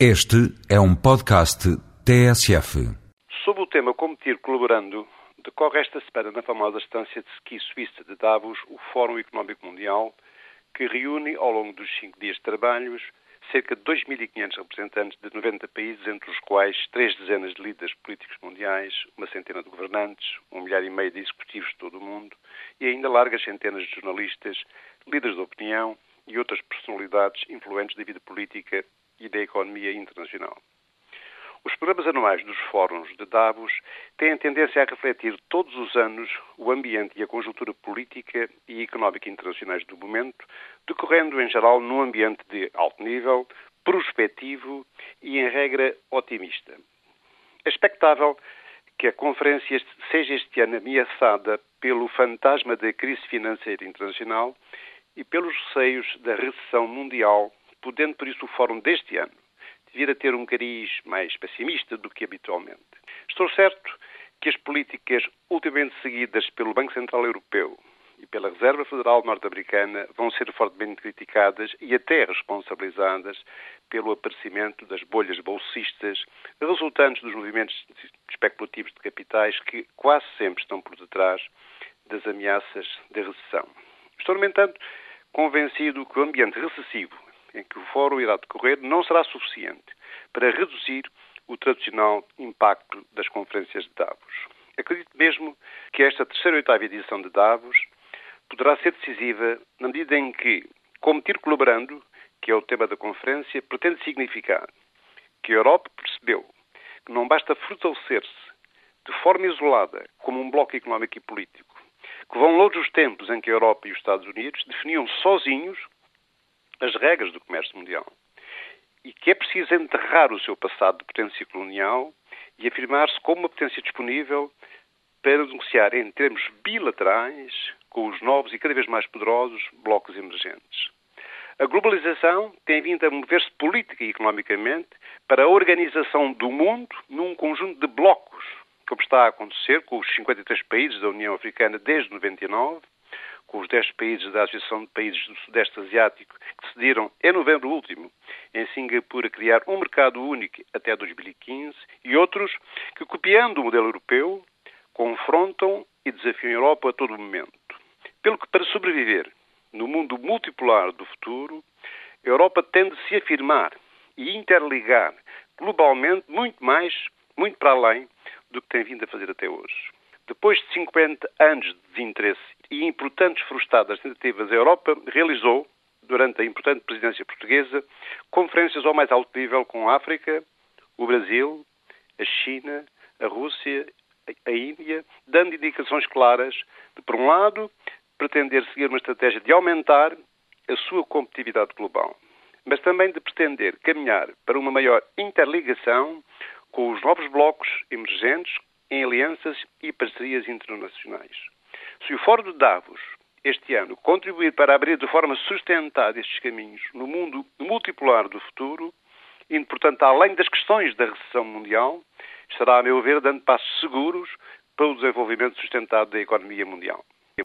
Este é um podcast TSF. Sob o tema Competir Colaborando, decorre esta semana na famosa estância de ski suíça de Davos o Fórum Económico Mundial, que reúne ao longo dos cinco dias de trabalhos cerca de 2.500 representantes de 90 países, entre os quais três dezenas de líderes políticos mundiais, uma centena de governantes, um milhar e meio de executivos de todo o mundo e ainda largas centenas de jornalistas, líderes de opinião e outras personalidades influentes da vida política e da economia internacional. Os programas anuais dos fóruns de Davos têm tendência a refletir todos os anos o ambiente e a conjuntura política e económica internacionais do momento, decorrendo em geral num ambiente de alto nível, prospectivo e, em regra, otimista. É expectável que a conferência seja este ano ameaçada pelo fantasma da crise financeira internacional e pelos receios da recessão mundial podendo por isso o fórum deste ano vir a ter um cariz mais pessimista do que habitualmente. Estou certo que as políticas ultimamente seguidas pelo Banco Central Europeu e pela Reserva Federal Norte-Americana vão ser fortemente criticadas e até responsabilizadas pelo aparecimento das bolhas bolsistas resultantes dos movimentos especulativos de capitais que quase sempre estão por detrás das ameaças da recessão. Estou, no entanto, convencido que o ambiente recessivo em que o fórum irá decorrer não será suficiente para reduzir o tradicional impacto das conferências de Davos. Acredito mesmo que esta terceira ou oitava edição de Davos poderá ser decisiva na medida em que competir colaborando, que é o tema da conferência, pretende significar que a Europa percebeu que não basta fortalecer-se de forma isolada como um bloco económico e político, que vão longe os tempos em que a Europa e os Estados Unidos definiam sozinhos as regras do comércio mundial. E que é preciso enterrar o seu passado de potência colonial e afirmar-se como uma potência disponível para negociar em termos bilaterais com os novos e cada vez mais poderosos blocos emergentes. A globalização tem vindo a mover-se política e economicamente para a organização do mundo num conjunto de blocos, como está a acontecer com os 53 países da União Africana desde 99, com os 10 países da Associação de Países do Sudeste Asiático que decidiram, em novembro último, em Singapura, criar um mercado único até 2015, e outros que, copiando o modelo europeu, confrontam e desafiam a Europa a todo momento. Pelo que, para sobreviver no mundo multipolar do futuro, a Europa tende a se afirmar e interligar globalmente muito mais, muito para além do que tem vindo a fazer até hoje. Depois de 50 anos de desinteresse e importantes frustradas tentativas, a Europa realizou, durante a importante presidência portuguesa, conferências ao mais alto nível com a África, o Brasil, a China, a Rússia, a Índia, dando indicações claras de, por um lado, pretender seguir uma estratégia de aumentar a sua competitividade global, mas também de pretender caminhar para uma maior interligação com os novos blocos emergentes em alianças e parcerias internacionais. Se o Fórum de Davos, este ano, contribuir para abrir de forma sustentada estes caminhos no mundo multipolar do futuro, indo, portanto, além das questões da recessão mundial, estará, a meu ver, dando passos seguros para o desenvolvimento sustentado da economia mundial.